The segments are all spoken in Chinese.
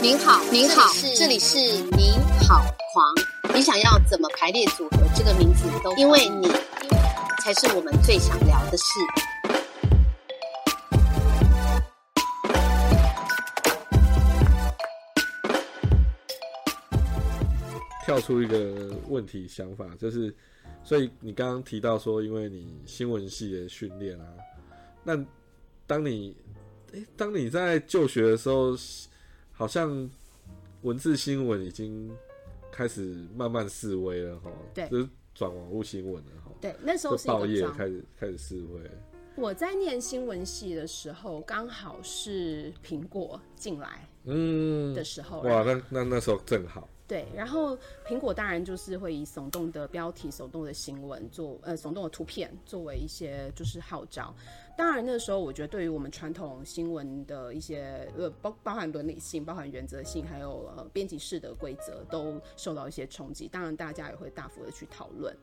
您好，您好，这里是您好狂。你想要怎么排列组合这个名字都，因为你才是我们最想聊的事。跳出一个问题想法，就是，所以你刚刚提到说，因为你新闻系的训练啊，那当你，诶、当你在就学的时候，好像文字新闻已经开始慢慢示威了哈，对就是转网络新闻了哈，对，那时候是报业开始开始示威，我在念新闻系的时候，刚好是苹果进来嗯的，时候，哇，那那那时候正好，对，然后苹果当然就是会以耸动的标题、耸动的新闻做呃耸动的图片作为一些就是号召。当然那时候我觉得对于我们传统新闻的一些呃包包含伦理性、包含原则性，还有呃编辑式的规则都受到一些冲击。当然大家也会大幅的去讨论，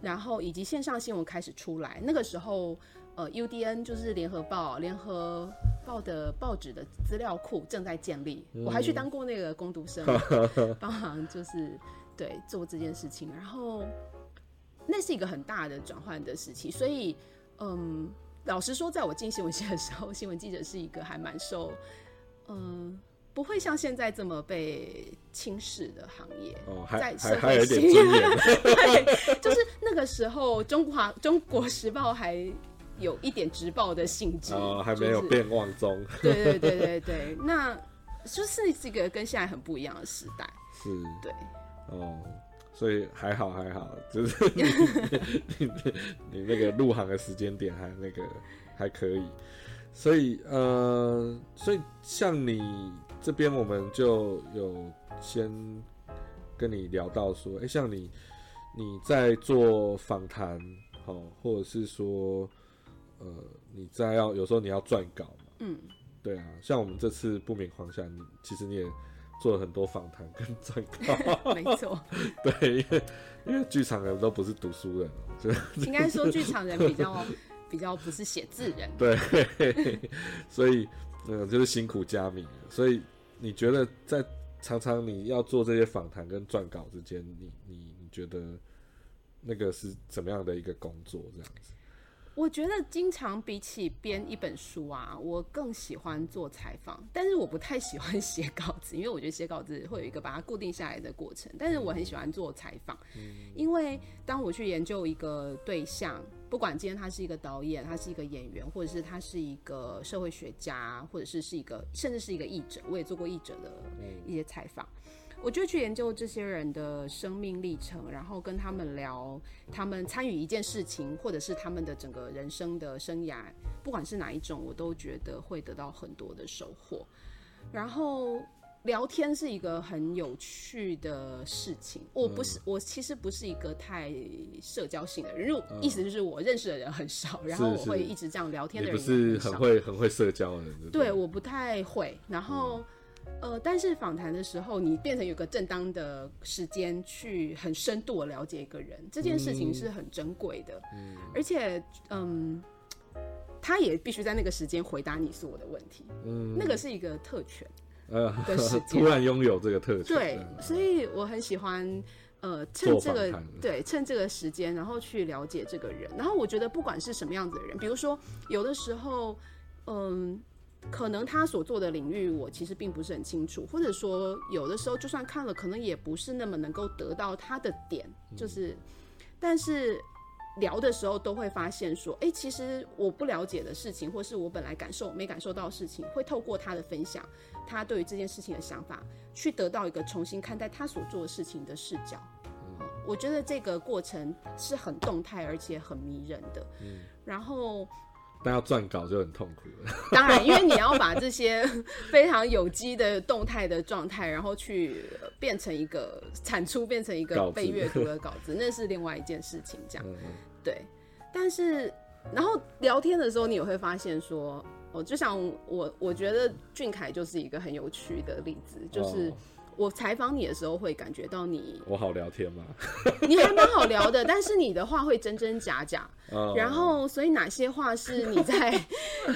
然后以及线上新闻开始出来，那个时候呃 UDN 就是联合报、联合报的报纸的资料库正在建立，我还去当过那个攻读生。帮忙就是对做这件事情，然后那是一个很大的转换的时期，所以嗯，老实说，在我进新闻系的时候，新闻记者是一个还蛮受嗯。不会像现在这么被轻视的行业，哦，还在还社会性 对，就是那个时候，中华中国时报还有一点直报的性质，哦，还没有就是变忘中，对对对对对，那就是这个跟现在很不一样的时代，是，对。哦，所以还好还好，就是 你你你你那个入行的时间点还那个还可以，所以呃，所以像你这边我们就有先跟你聊到说，哎、像你你在做访谈，好、或者是说呃你在要有时候你要撰稿嘛，嗯，对啊，像我们这次不明狂想，你其实你也做了很多访谈跟撰稿。没错。对，因为因为剧场人都不是读书人哦，就 应该说剧场人比较比较不是写字人，对，所以嗯，就是辛苦佳敏。所以你觉得在常常你要做这些访谈跟撰稿之间，你你你觉得那个是怎么样的一个工作？这样子？我觉得经常比起编一本书啊，我更喜欢做采访，但是我不太喜欢 写稿子，因为我觉得写稿子会有一个把它固定下来的过程。但是我很喜欢做采访，因为当我去研究一个对象，不管今天他是一个导演，他是一个演员，或者是他是一个社会学家，或者是是一个甚至是一个译者，我也做过译者的一些采访。我就去研究这些人的生命历程，然后跟他们聊他们参与一件事情，或者是他们的整个人生的生涯，不管是哪一种，我都觉得会得到很多的收获。然后聊天是一个很有趣的事情。我不是，我其实不是一个太社交性的人，如意思就是我认识的人很少，然后我会一直这样聊天的人不是很会很会社交的人，对，我不太会。然后，呃，但是访谈的时候，你变成有个正当的时间去很深度的了解一个人，这件事情是很珍贵的。嗯，而且，嗯，他也必须在那个时间回答你所有的问题，嗯，那个是一个特权。呃的时，间突然拥有这个特权，对，所以我很喜欢。呃，趁这个对，趁这个时间，然后去了解这个人。然后我觉得，不管是什么样子的人，比如说有的时候，嗯，可能他所做的领域我其实并不是很清楚，或者说有的时候就算看了，可能也不是那么能够得到他的点，就是，但是聊的时候都会发现说，哎、其实我不了解的事情，或是我本来感受没感受到的事情，会透过他的分享，他对于这件事情的想法，去得到一个重新看待他所做的事情的视角。哦我觉得这个过程是很动态而且很迷人的。嗯然后但要撰稿就很痛苦了。当然，因为你要把这些 非常有机的动态的状态，然后去呃变成一个产出，变成一个被阅读的稿子，那是另外一件事情。这样对，但是然后聊天的时候，你也会发现说，哦，就像我，我觉得俊凯就是一个很有趣的例子，就是哦我采访你的时候会感觉到你我好聊天吗？你还蛮好聊的，但是你的话会真真假假，然后所以哪些话是你在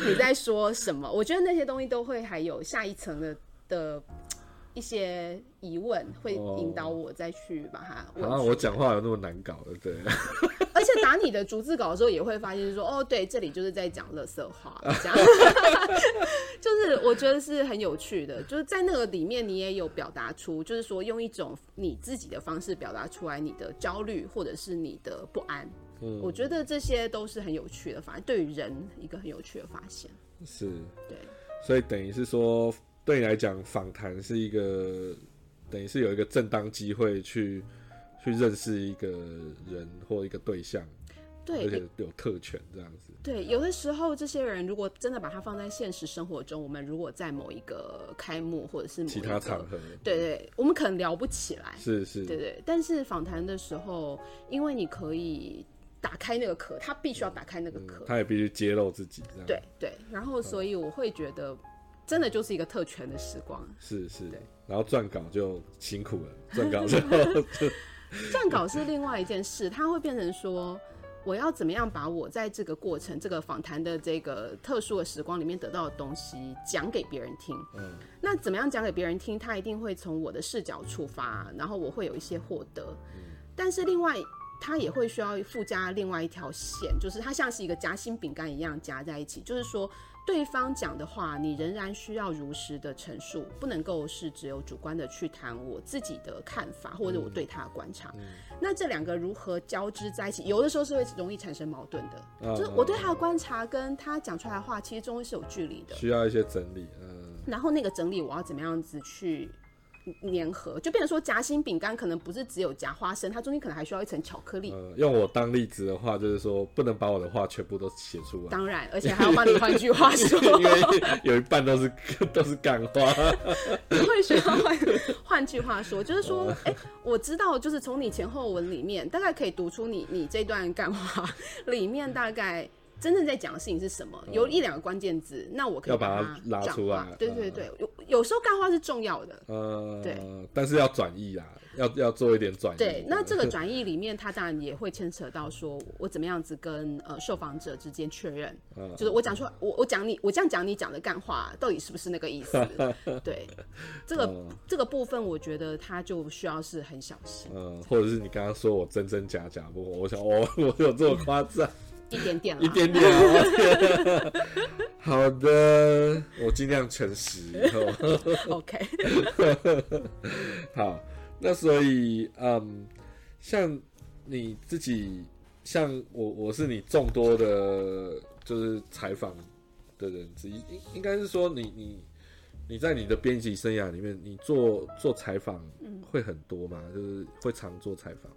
你在说什么？我觉得那些东西都会还有下一层的的一些疑问，会引导我再去把它问出好像我讲话有那么难搞的，对，而且打你的逐字稿的时候，也会发现说，哦，对，这里就是在讲乐色话，这样，就是我觉得是很有趣的，就是在那个里面，你也有表达出，就是说用一种你自己的方式表达出来你的焦虑或者是你的不安。嗯。我觉得这些都是很有趣的发现，对于人一个很有趣的发现。是，对，所以等于是说，对你来讲，访谈是一个，等于是有一个正当机会去去认识一个人或一个对象，对，而且有特权这样子。对，有的时候这些人如果真的把它放在现实生活中，我们如果在某一个开幕或者是某其他场合，对对，我们可能聊不起来。是是，对对，但是访谈的时候，因为你可以打开那个壳，他必须要打开那个壳。他也必须揭露自己，这样对对，然后所以我会觉得，真的就是一个特权的时光。是是对，然后撰稿就辛苦了，撰稿就就撰稿是另外一件事，它会变成说。我要怎么样把我在这个过程、这个访谈的这个特殊的时光里面得到的东西讲给别人听？嗯那怎么样讲给别人听？他一定会从我的视角出发，然后我会有一些获得。但是另外，他也会需要附加另外一条线，就是它像是一个夹心饼干一样夹在一起。就是说，对方讲的话，你仍然需要如实的陈述，不能够是只有主观的去谈我自己的看法或者我对他的观察。那这两个如何交织在一起？有的时候是会容易产生矛盾的，嗯就是我对他的观察跟他讲出来的话，其实中间是有距离的。需要一些整理，嗯，然后那个整理我要怎么样子去粘合，就变成说夹心饼干可能不是只有夹花生，它中间可能还需要一层巧克力。呃，用我当例子的话，就是说不能把我的话全部都写出来，当然，而且还要帮你换句话说，因为有一半都是都是干话，会需要换换句话说，就是说，哎、我知道，就是从你前后文里面，大概可以读出你你这段干话里面大概真正在讲的事情是什么，有一两个关键字，那我可以要把它它拉出来化。对对嗯。对，有有时候干话是重要的，呃，对，但是要转译啦，要要做一点转译，对，那这个 转译里面，它当然也会牵扯到说，我怎么样子跟呃受访者之间确认，嗯就是我讲出来，我我讲你，我这样讲你讲的干话，到底是不是那个意思？对，这个、嗯。这个部分，我觉得它就需要是很小心，嗯，或者是你刚刚说我真真假假，不过我想我，我有这么夸张？一点点啦，一点点哦。好的，我尽量诚实。OK，好，那所以嗯，像你自己，像我，我是你众多的，就是采访的人之一，应应该是说你你你在你的编辑生涯里面，你做做采访会很多吗？就是会常做采访。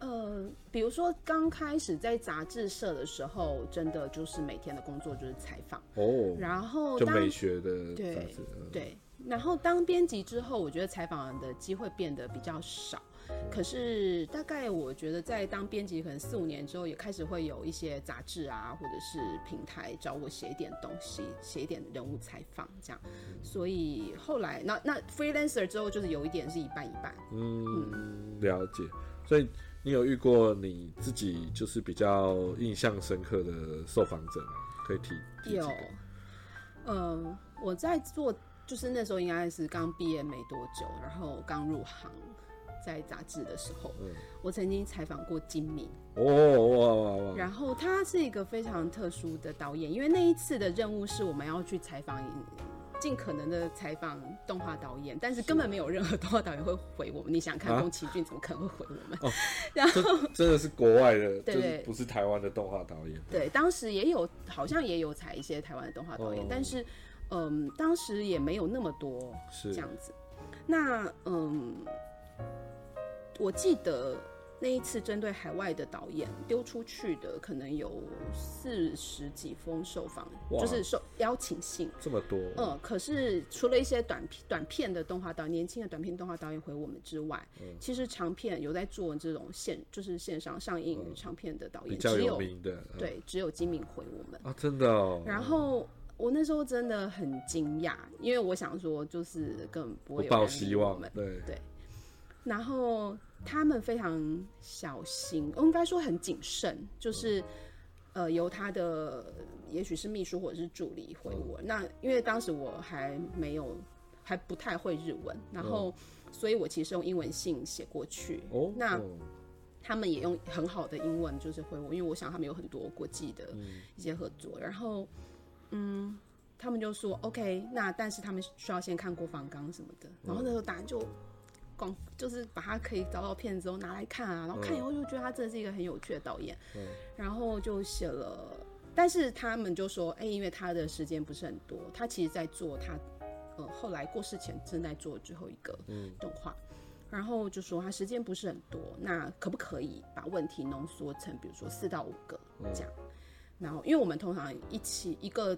呃，比如说刚开始在杂志社的时候，真的就是每天的工作就是采访，哦，然后就美学的对对，然后当编辑之后，我觉得采访的机会变得比较少。可是大概我觉得在当编辑可能四五年之后，也开始会有一些杂志啊，或者是平台找我写一点东西，写一点人物采访这样。所以后来那那 freelancer 之后，就是有一点是一半一半。嗯，了解。所以你有遇过你自己就是比较印象深刻的受访者吗？可以提提有个，呃，我在做，就是那时候应该是刚毕业没多久，然后刚入行，在杂志的时候，嗯我曾经采访过金敏。哦哇哇哇！然后他是一个非常特殊的导演，因为那一次的任务是我们要去采访，尽可能的采访动画导演，但是根本没有任何动画导演会回我们。你想想看，啊宫崎骏怎么可能会回我们？然后真的是国外的，对就是不是台湾的动画导演。对，当时也有，好像也有采一些台湾的动画导演，哦但是，嗯，当时也没有那么多是这样子。那，嗯，我记得那一次针对海外的导演丢出去的，可能有四十几封受访，就是受邀请信。这么多，嗯，可是除了一些短片、短片的动画导演，年轻的短片动画导演回我们之外，嗯其实长片有在做这种线，就是线上上映长片的导演，嗯比较只有有名的，嗯对，只有金敏回我们。啊，真的哦。然后我那时候真的很惊讶，因为我想说就是根本不会有人理希望我们，对对然后他们非常小心，我应该说很谨慎，就是、呃由他的也许是秘书或者是助理回我。那因为当时我还没有还不太会日文，然后、所以我其实用英文信写过去。哦，那哦。他们也用很好的英文就是回我，因为我想他们有很多国际的一些合作，然后嗯，他们就说 OK，那但是他们需要先看过访纲什么的，然后那时候答案就广就是把他可以找到片之后拿来看啊，然后看以后就觉得他真的是一个很有趣的导演，然后就写了，但是他们就说，哎、因为他的时间不是很多，他其实在做他呃后来过世前正在做最后一个动画。然后就说他时间不是很多，那可不可以把问题浓缩成，比如说四到五个这样？然后，因为我们通常一起一个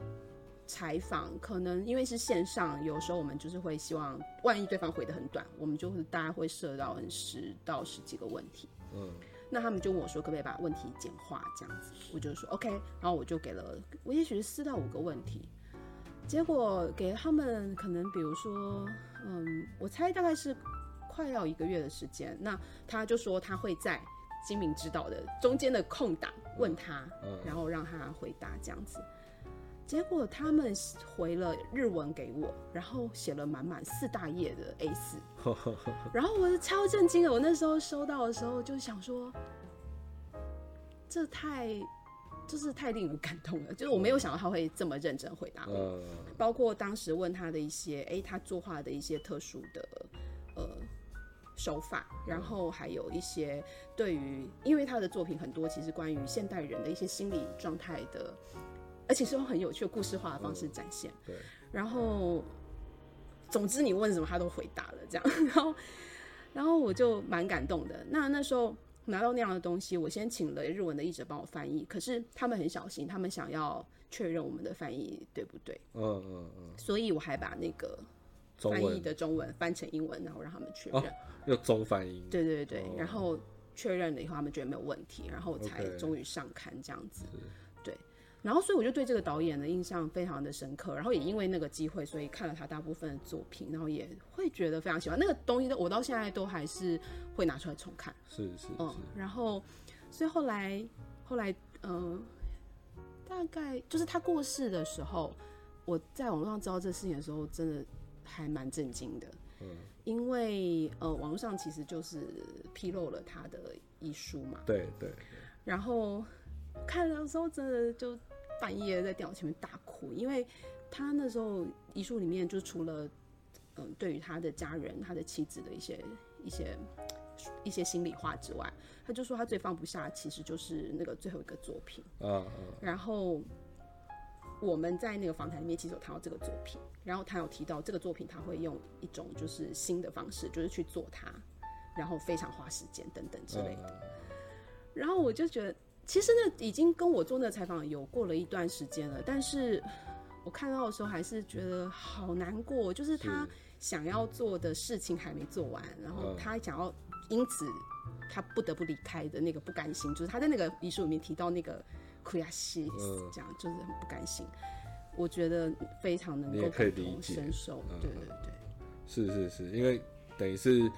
采访，可能因为是线上，有时候我们就是会希望，万一对方回的很短，我们就会大家会设到十到十几个问题。嗯，那他们就问我说，可不可以把问题简化这样子？我就说 OK，然后我就给了我也许是四到五个问题，结果给他们可能比如说，嗯，我猜大概是快要一个月的时间，那他就说他会在精明指导的中间的空档问他，嗯然后让他回答这样子。结果他们回了日文给我，然后写了满满四大页的 A 四，然后我是超震惊的。我那时候收到的时候就想说，这太就是太令人感动了，就是我没有想到他会这么认真回答我。呃，包括当时问他的一些，诶，他作画的一些特殊的呃手法，然后还有一些对于，因为他的作品很多其实关于现代人的一些心理状态的，而且是用很有趣的故事化的方式展现。对，然后总之你问什么他都回答了，这样，然后然后我就蛮感动的。那那时候拿到那样的东西，我先请了日文的译者帮我翻译，可是他们很小心，他们想要确认我们的翻译对不对。嗯嗯嗯，所以我还把那个翻译的中文翻成英文，然后让他们确认。哦用中翻英，对对对，哦然后确认了以后，他们觉得没有问题，然后才终于上刊这样子。对，然后所以我就对这个导演的印象非常的深刻，然后也因为那个机会，所以看了他大部分的作品，然后也会觉得非常喜欢那个东西。我到现在都还是会拿出来重看。是是嗯，，然后所以后来后来嗯、大概就是他过世的时候，我在网络上知道这事情的时候，真的还蛮震惊的。嗯，因为呃，网络上其实就是披露了他的遗书嘛，对对，然后看的时候真的就半夜在电脑前面大哭，因为他那时候遗书里面就除了嗯、对于他的家人、他的妻子的一些一些一些心里话之外，他就说他最放不下其实就是那个最后一个作品，嗯嗯，然后我们在那个访谈里面其实有谈到这个作品，然后他有提到这个作品他会用一种就是新的方式，就是去做它，然后非常花时间等等之类的。嗯然后我就觉得，其实那已经跟我做那个采访有过了一段时间了，但是我看到的时候还是觉得好难过，就是他想要做的事情还没做完，然后嗯。他想要因此他不得不离开的那个不甘心，就是他在那个遗书里面提到那个苦亚西，嗯这样就是很不甘心。我觉得非常能够感同身受，嗯。对对对。是是是，因为等于是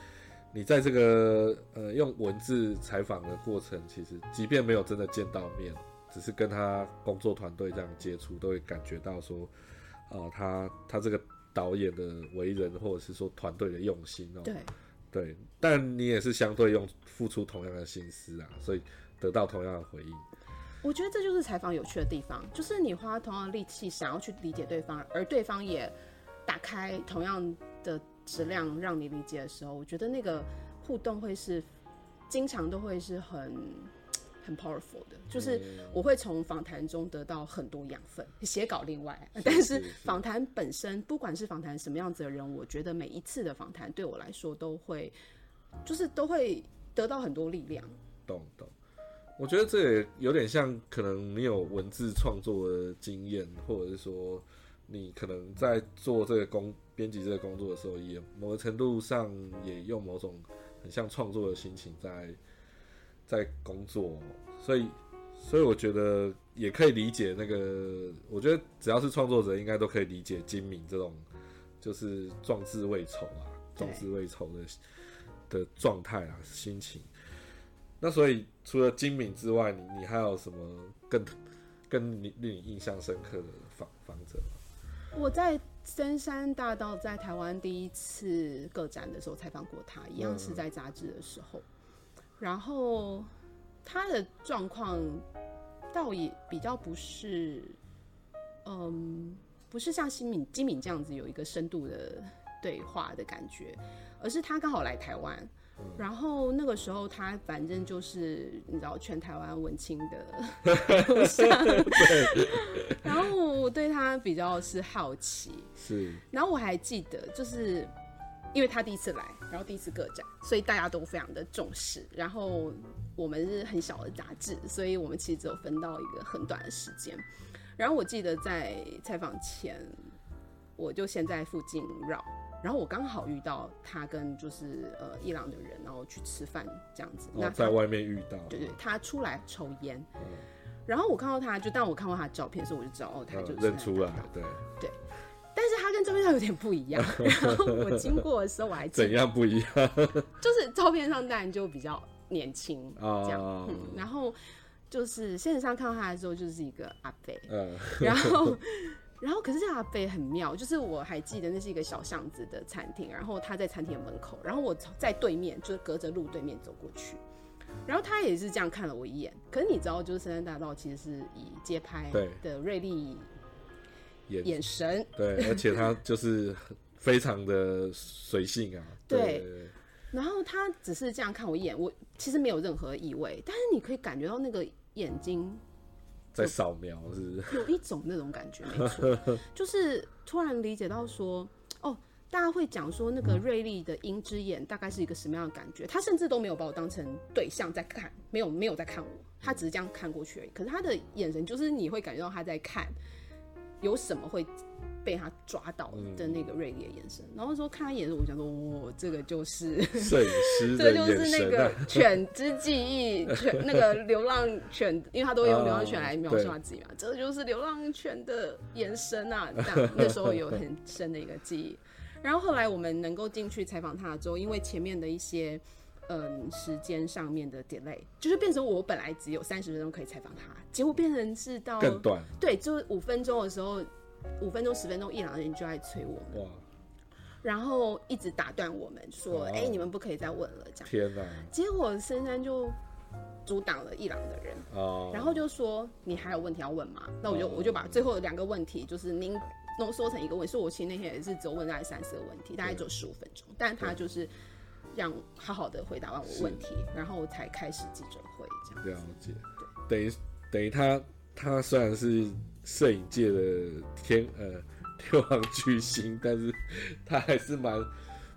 你在这个呃用文字采访的过程，其实即便没有真的见到面，只是跟他工作团队这样接触，都会感觉到说，呃，他他这个导演的为人，或者是说团队的用心哦、对，对，但你也是相对用付出同样的心思啊，所以得到同样的回应。我觉得这就是采访有趣的地方，就是你花同样的力气想要去理解对方，而对方也打开同样的质量让你理解的时候，我觉得那个互动会是经常都会是很 很 powerful 的，就是我会从访谈中得到很多养分，写稿另外，但是是访谈本身，不管是访谈什么样子的人，我觉得每一次的访谈对我来说都会，就是都会得到很多力量。懂懂。我觉得这也有点像，可能你有文字创作的经验，或者是说你可能在做这个工编辑这个工作的时候，也某个程度上也用某种很像创作的心情在在工作，所以所以我觉得也可以理解那个，我觉得只要是创作者，应该都可以理解金敏这种就是壮志未酬啊，壮志未酬的的状态啊，心情。那所以除了金敏之外，你你还有什么更更令令你印象深刻的访访者吗？我在深山大道在台湾第一次个展的时候采访过他，一样是在杂志的时候。然后他的状况倒也比较不是，嗯，不是像新敏金敏这样子有一个深度的对话的感觉，而是他刚好来台湾。然后那个时候，他反正就是你知道，全台湾文青的 路上，然后我对他比较是好奇，是。然后我还记得，就是因为他第一次来，然后第一次个展，所以大家都非常的重视。然后我们是很小的杂志，所以我们其实只有分到一个很短的时间。然后我记得在采访前，我就先在附近绕，然后我刚好遇到他跟就是呃伊朗的人，然后去吃饭这样子。那在外面遇到，对对，他出来抽烟，然后我看到他就，但我看到他的照片的时候，我就知道哦，他嗯就是认出来南大，对，但是他跟照片上有点不一样。然后我经过的时候，我还怎得，样不一样 就是照片上当然就比较年轻啊这样，嗯，然后就是现实上看到他的时候，就是一个阿伯，嗯，然后。然后，可是这个阿伯很妙，就是我还记得那是一个小巷子的餐厅，然后他在餐厅的门口，然后我在对面，就是隔着路对面走过去，然后他也是这样看了我一眼。可是你知道，就是深山大道其实是以街拍的锐利眼眼神，对，而且他就是非常的随性啊，对对然后他只是这样看我一眼，我其实没有任何意味，但是你可以感觉到那个眼睛在扫描是不是？有一种那种感觉，没错，就是突然理解到说，哦，大家会讲说那个锐利的鹰之眼大概是一个什么样的感觉，他甚至都没有把我当成对象在看，没有没有在看我，他只是这样看过去而已。可是他的眼神就是你会感觉到他在看，有什么会被他抓到的那个锐利的眼神。然后说看他眼神，我想说，哦，这个就是。摄影师 这就是那个犬之记忆，犬那个流浪犬，因为他都会用流浪犬来描述对他自己嘛，这就是流浪犬的眼神啊。这样那时候有很深的一个记忆。然后后来我们能够进去采访他之后，因为前面的一些嗯时间上面的 delay，就是变成我本来只有三十分钟可以采访他，结果变成是到更短对，就是五分钟的时候，五分钟十分钟，一两个人就在催我们，哇，然后一直打断我们说：“哦哎、你们不可以再问了。”这样。天哪结果深山就阻挡了伊朗的人，哦，然后就说你还有问题要问吗？那我就哦我就把最后的两个问题，就是您浓缩成一个问题。所以我其实那天也是只有问大概三四个问题，大概只有十五分钟，但他就是让好好的回答完我问题，然后才开始记者会这样。了解，等于等于他他虽然是摄影界的天呃天王巨星，但是他还是蛮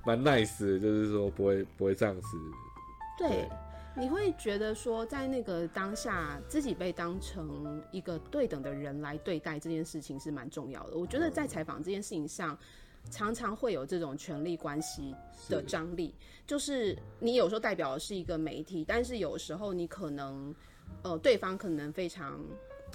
蛮 nice 的，就是说不会不会这样子，对对，你会觉得说，在那个当下，自己被当成一个对等的人来对待这件事情是蛮重要的。我觉得在采访这件事情上，常常会有这种权力关系的张力，就是你有时候代表的是一个媒体，但是有时候你可能，呃，对方可能非常。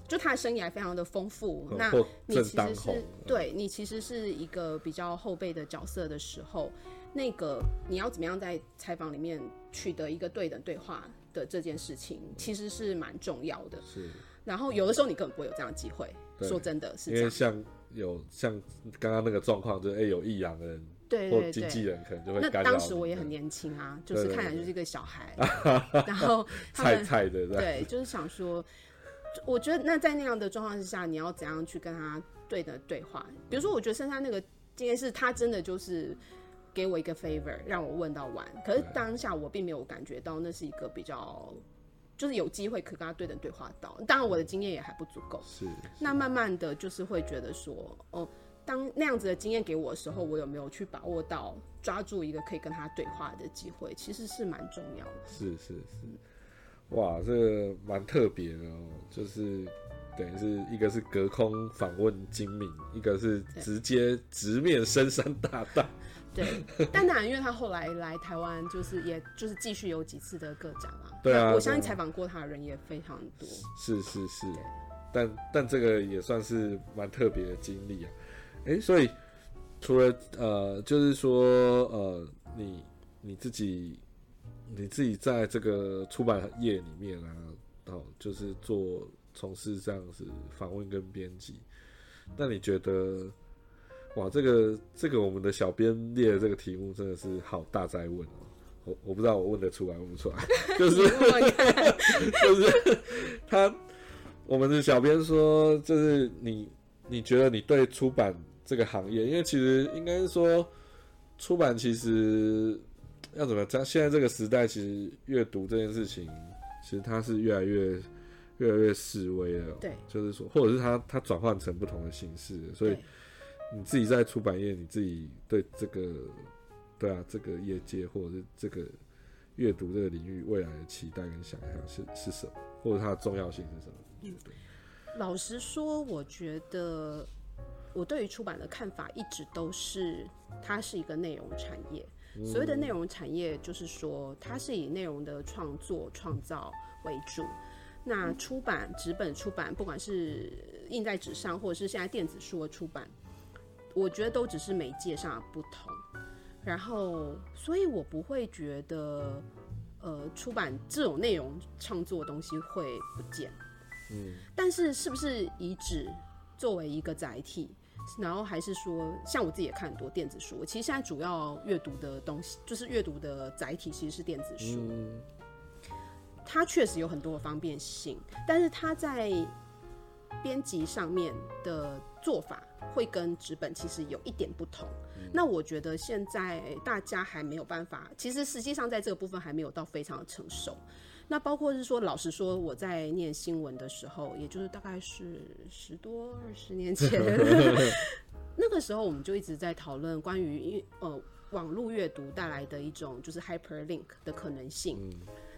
就他的生涯非常的丰富，那你其实是嗯对你其实是一个比较后辈的角色的时候，那个你要怎么样在采访里面取得一个对等对话的这件事情，其实是蛮重要的。是然后有的时候你根本不会有这样的机会，说真的是因为这样。像有像刚刚那个状况，就是哎、有异样的人对对或经纪。人可能就会那干扰你。当时我也很年轻啊，就是看起来就是一个小孩，然后他菜们菜的对，就是想说，我觉得那在那样的状况之下，你要怎样去跟他对的对话？比如说，我觉得剩下那个今天是他真的就是给我一个 favor，让我问到完，可是当下我并没有感觉到那是一个比较。就是有机会可以跟他对等对话到，当然我的经验也还不足够。是那慢慢的就是会觉得说，哦，当那样子的经验给我的时候，我有没有去把握到抓住一个可以跟他对话的机会，其实是蛮重要的。是是是，哇，这个蛮特别的哦，就是等于是一个是隔空访问精明，一个是直接直面深山大道，对，但当然，因为他后来来台湾，就是也就是继续有几次的个展啦。对啊我相信采访过他的人也非常多。是是是，但但这个也算是蛮特别的经历啊。诶，所以除了呃，就是说呃，你你自己你自己在这个出版业里面啊，哦，就是做从事这样子访问跟编辑，那你觉得？哇，这个这个我们的小编列的这个题目真的是好大灾问哦，我我不知道我问得出来问不出来，就是 就是他，我们的小编说，就是你，你觉得你对出版这个行业，因为其实应该是说，出版其实要怎么讲？现在这个时代，其实阅读这件事情，其实它是越来越越来越式微了。对，就是说，或者是它它转换成不同的形式，所以对你自己在出版业，你自己对这个，对啊，这个业界或者是这个阅读这个领域未来的期待跟想象是是什么，或者它的重要性是什么？你觉得？老实说，我觉得我对于出版的看法一直都是，它是一个内容产业。所谓的内容产业，就是说它是以内容的创作、创造为主。那出版、纸本出版，不管是印在纸上，或者是现在电子书的出版，我觉得都只是媒介上的不同。然后，所以我不会觉得，呃，出版这种内容创作的东西会不见。嗯，但是是不是以纸作为一个载体，然后还是说，像我自己也看很多电子书，我其实现在主要阅读的东西，就是阅读的载体其实是电子书，嗯，它确实有很多的方便性，但是它在编辑上面的做法会跟纸本其实有一点不同。那我觉得现在大家还没有办法，其实实际上在这个部分还没有到非常的成熟。那包括是说，老实说，我在念新闻的时候，也就是大概是十多二十年前，那个时候我们就一直在讨论关于呃网络阅读带来的一种就是 hyperlink 的可能性。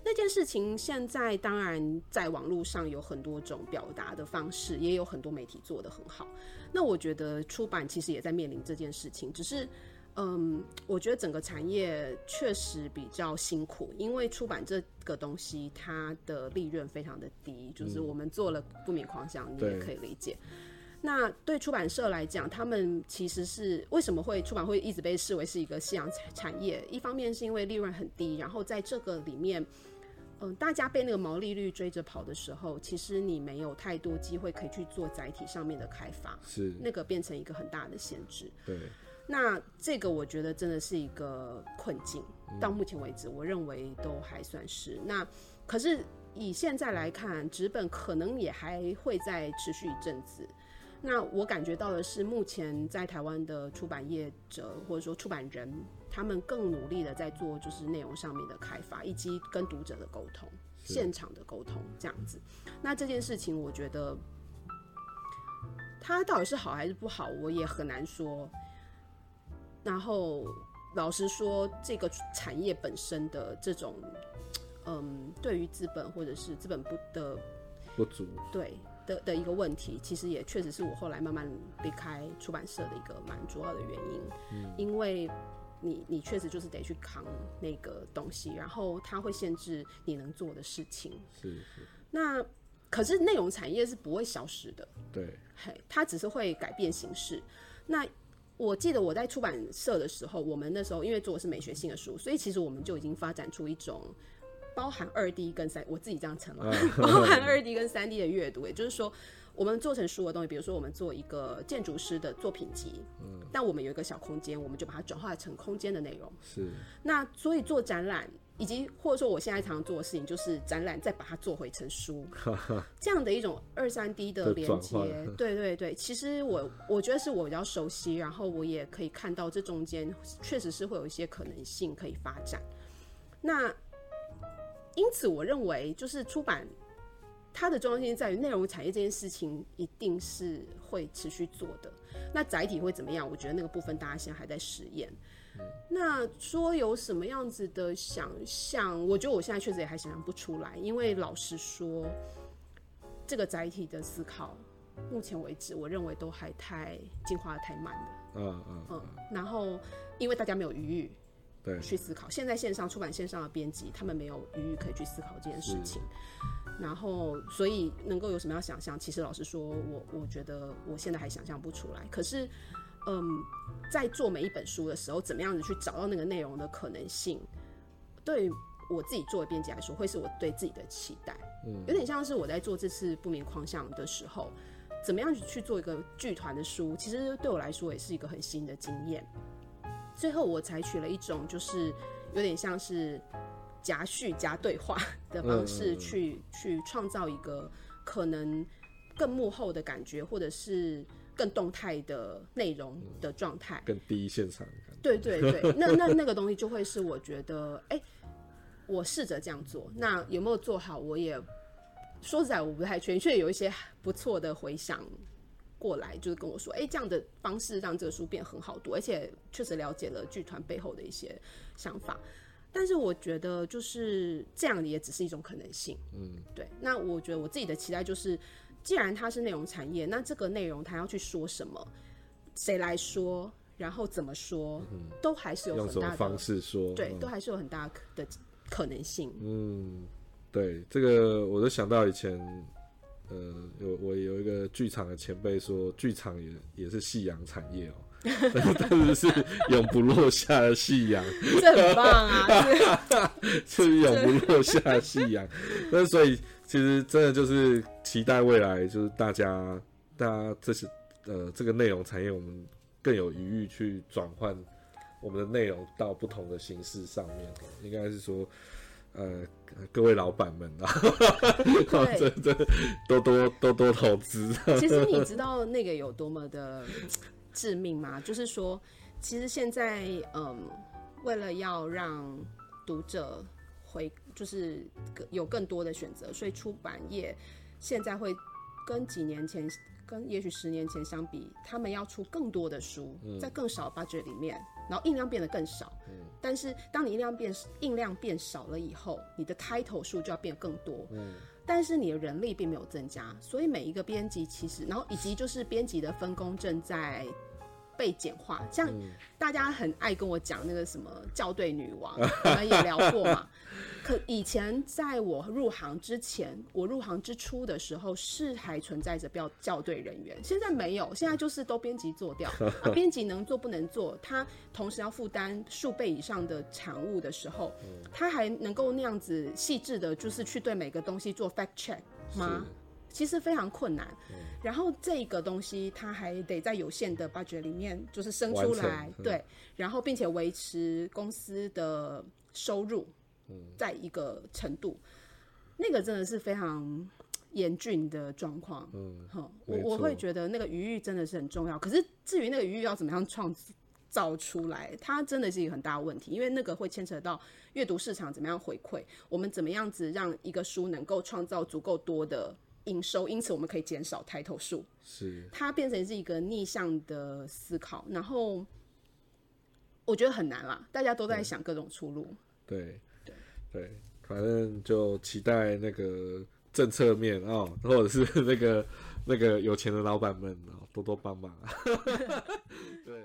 那件事情现在当然在网络上有很多种表达的方式，也有很多媒体做得很好。那我觉得出版其实也在面临这件事情，只是。嗯，我觉得整个产业确实比较辛苦，因为出版这个东西它的利润非常的低，就是我们做了不免狂想，你也可以理解。那对出版社来讲，他们其实是为什么会出版会一直被视为是一个夕阳产产业？一方面是因为利润很低，然后在这个里面，嗯、大家被那个毛利率追着跑的时候，其实你没有太多机会可以去做载体上面的开发，是，那个变成一个很大的限制。对，那这个我觉得真的是一个困境，到目前为止，我认为都还算是。那可是以现在来看，纸本可能也还会再持续一阵子。那我感觉到的是，目前在台湾的出版业者或者说出版人，他们更努力的在做就是内容上面的开发，以及跟读者的沟通、现场的沟通这样子。那这件事情，我觉得它到底是好还是不好，我也很难说。然后老实说，这个产业本身的这种，嗯，对于资本或者是资本不的不足，对的的一个问题，其实也确实是我后来慢慢离开出版社的一个蛮主要的原因。嗯，因为你你确实就是得去扛那个东西，然后它会限制你能做的事情。是是，那可是内容产业是不会消失的，对，嘿，它只是会改变形式。那我记得我在出版社的时候，我们那时候因为做的是美学性的书，所以其实我们就已经发展出一种包含二 D 跟三，我自己这样称了，包含二 D 跟三 D 的阅读，也就是说，我们做成书的东西，比如说我们做一个建筑师的作品集，嗯，但我们有一个小空间，我们就把它转化成空间的内容。是那所以做展览，以及或者说我现在常做的事情，就是展览再把它做回成书，这样的一种二三 D 的的连接。对对对，其实我我觉得是我比较熟悉，然后我也可以看到这中间确实是会有一些可能性可以发展。那因此，我认为就是出版。它的重要性在于内容产业这件事情一定是会持续做的。那载体会怎么样？我觉得那个部分大家现在还在实验。那说有什么样子的想象，我觉得我现在确实也还想象不出来，因为老实说，这个载体的思考目前为止，我认为都还太进化的太慢了。嗯嗯嗯，然后因为大家没有余裕对，去思考，现在线上出版线上的编辑，他们没有余裕可以去思考这件事情。然后，所以能够有什么样想象？其实老实说，我我觉得我现在还想象不出来。可是，嗯，在做每一本书的时候，怎么样子去找到那个内容的可能性，对于我自己作为编辑来说，会是我对自己的期待。嗯有点像是我在做这次不明框象的时候，怎么样去做一个剧团的书，其实对我来说也是一个很新的经验。最后我采取了一种就是有点像是夹叙夹对话的方式去，去创造一个可能更幕后的感觉，或者是更动态的内容的状态。更第一现场。对对对，那那那个东西就会是我觉得，哎、我试着这样做，那有没有做好，我也说实在我不太确定，却有一些不错的回响过来，就是跟我说，哎、这样的方式让这个书变很好读，而且确实了解了剧团背后的一些想法。但是我觉得就是这样也只是一种可能性，嗯，对。那我觉得我自己的期待就是，既然它是内容产业，那这个内容它要去说什么，谁来说，然后怎么说，都还是有很大的方式说？对，嗯都还是有很大的可能性。嗯，对，这个我就想到以前，呃，有我有一个剧场的前辈说，剧场也也是夕阳产业哦、但 是但是是永不落下的夕阳，这很棒啊！是是永不落下的夕阳。那所以其实真的就是期待未来，就是大家大家这是呃这个内容产业，我们更有余裕去转换我们的内容到不同的形式上面哦。应该是说，呃，各位老板们啊，对 这这多多多多投资。其实你知道那个有多么的致命吗？就是说，其实现在嗯，为了要让读者回，就是有更多的选择，所以出版业现在会跟几年前。跟也许十年前相比，他们要出更多的书，在更少的 budget 里面，然后印量变得更少。但是当你印量变印量变少了以后，你的 title 数就要变更多。但是你的人力并没有增加，所以每一个编辑其实，然后以及就是编辑的分工正在被简化。像大家很爱跟我讲那个什么校对女王，我们也聊过嘛。可以前在我入行之前，我入行之初的时候是还存在着校校对人员，现在没有，现在就是都编辑做掉。啊，编辑能做不能做，他同时要负担数倍以上的产物的时候，他还能够那样子细致的，就是去对每个东西做 fact check 吗？其实非常困难。然后这个东西它还得在有限的 budget 里面就是生出来对，然后并且维持公司的收入，在一个程度，那个真的是非常严峻的状况。嗯，好，我我会觉得那个余裕真的是很重要。可是至于那个余裕要怎么样创造出来，它真的是一个很大的问题，因为那个会牵扯到阅读市场怎么样回馈，我们怎么样子让一个书能够创造足够多的营收，因此我们可以减少抬头数。是它变成是一个逆向的思考，然后我觉得很难啦，大家都在想各种出路。对对，反正就期待那个政策面哦，或者是那个那个有钱的老板们哦，多多帮忙啊。对。